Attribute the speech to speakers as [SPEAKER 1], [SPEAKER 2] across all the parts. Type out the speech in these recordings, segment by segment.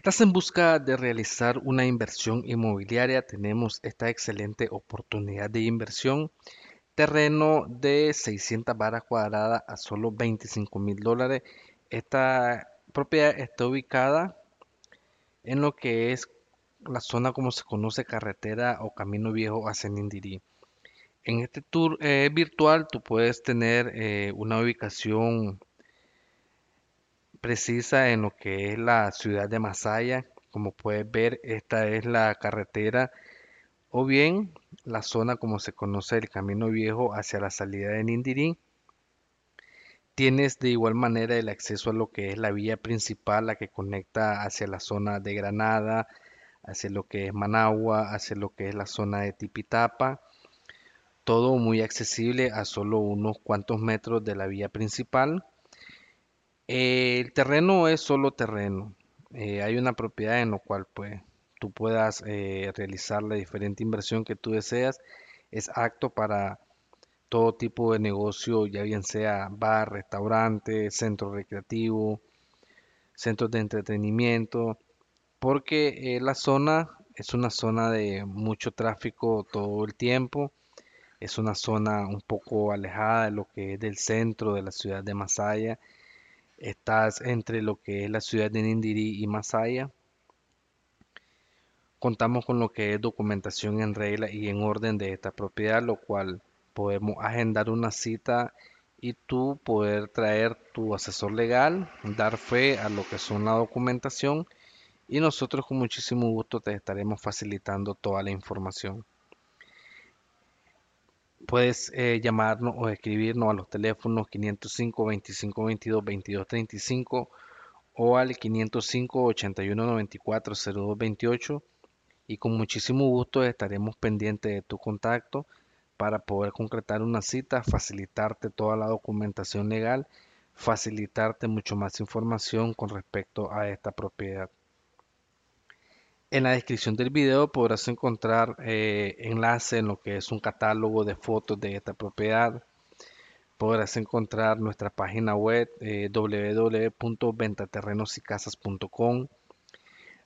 [SPEAKER 1] ¿Estás en busca de realizar una inversión inmobiliaria? Tenemos esta excelente oportunidad de inversión. Terreno de 600 varas cuadradas a solo 25 mil dólares. Esta propiedad está ubicada en lo que es la zona como se conoce carretera o camino viejo hacia Nindirí. En este tour eh, virtual tú puedes tener eh, una ubicación precisa en lo que es la ciudad de Masaya. Como puedes ver, esta es la carretera o bien la zona como se conoce el Camino Viejo hacia la salida de Nindirí. Tienes de igual manera el acceso a lo que es la vía principal, la que conecta hacia la zona de Granada, hacia lo que es Managua, hacia lo que es la zona de Tipitapa. Todo muy accesible a solo unos cuantos metros de la vía principal el terreno es solo terreno. Eh, hay una propiedad en lo cual pues, tú puedas eh, realizar la diferente inversión que tú deseas. Es apto para todo tipo de negocio, ya bien sea bar, restaurante, centro recreativo, centros de entretenimiento, porque eh, la zona es una zona de mucho tráfico todo el tiempo. Es una zona un poco alejada de lo que es del centro de la ciudad de Masaya Estás entre lo que es la ciudad de Nindiri y Masaya. Contamos con lo que es documentación en regla y en orden de esta propiedad, lo cual podemos agendar una cita y tú poder traer tu asesor legal, dar fe a lo que son la documentación y nosotros con muchísimo gusto te estaremos facilitando toda la información. Puedes eh, llamarnos o escribirnos a los teléfonos 505 25 22 22 35 o al 505 81 94 02 28 y con muchísimo gusto estaremos pendientes de tu contacto para poder concretar una cita, facilitarte toda la documentación legal, facilitarte mucho más información con respecto a esta propiedad. En la descripción del video podrás encontrar eh, enlace en lo que es un catálogo de fotos de esta propiedad. Podrás encontrar nuestra página web eh, www.ventaterrenosicasas.com,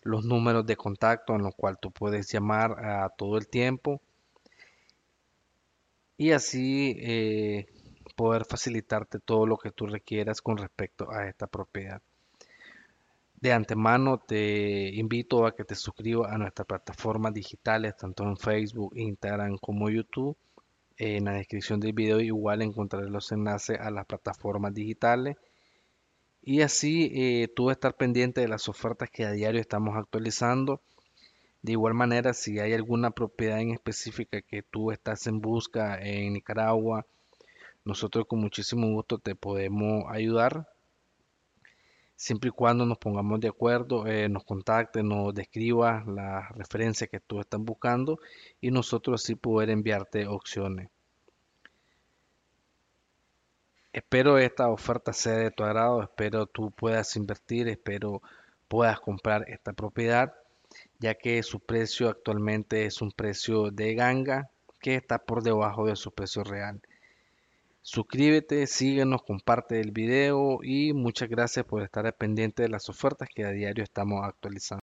[SPEAKER 1] los números de contacto en los cuales tú puedes llamar a todo el tiempo y así eh, poder facilitarte todo lo que tú requieras con respecto a esta propiedad. De antemano te invito a que te suscribas a nuestras plataformas digitales, tanto en Facebook, Instagram como YouTube. En la descripción del video igual encontrarás los enlaces a las plataformas digitales. Y así eh, tú estar pendiente de las ofertas que a diario estamos actualizando. De igual manera, si hay alguna propiedad en específica que tú estás en busca en Nicaragua, nosotros con muchísimo gusto te podemos ayudar siempre y cuando nos pongamos de acuerdo, eh, nos contacte, nos describa la referencia que tú estás buscando y nosotros así poder enviarte opciones. Espero esta oferta sea de tu agrado, espero tú puedas invertir, espero puedas comprar esta propiedad, ya que su precio actualmente es un precio de ganga que está por debajo de su precio real. Suscríbete, síguenos, comparte el video y muchas gracias por estar pendiente de las ofertas que a diario estamos actualizando.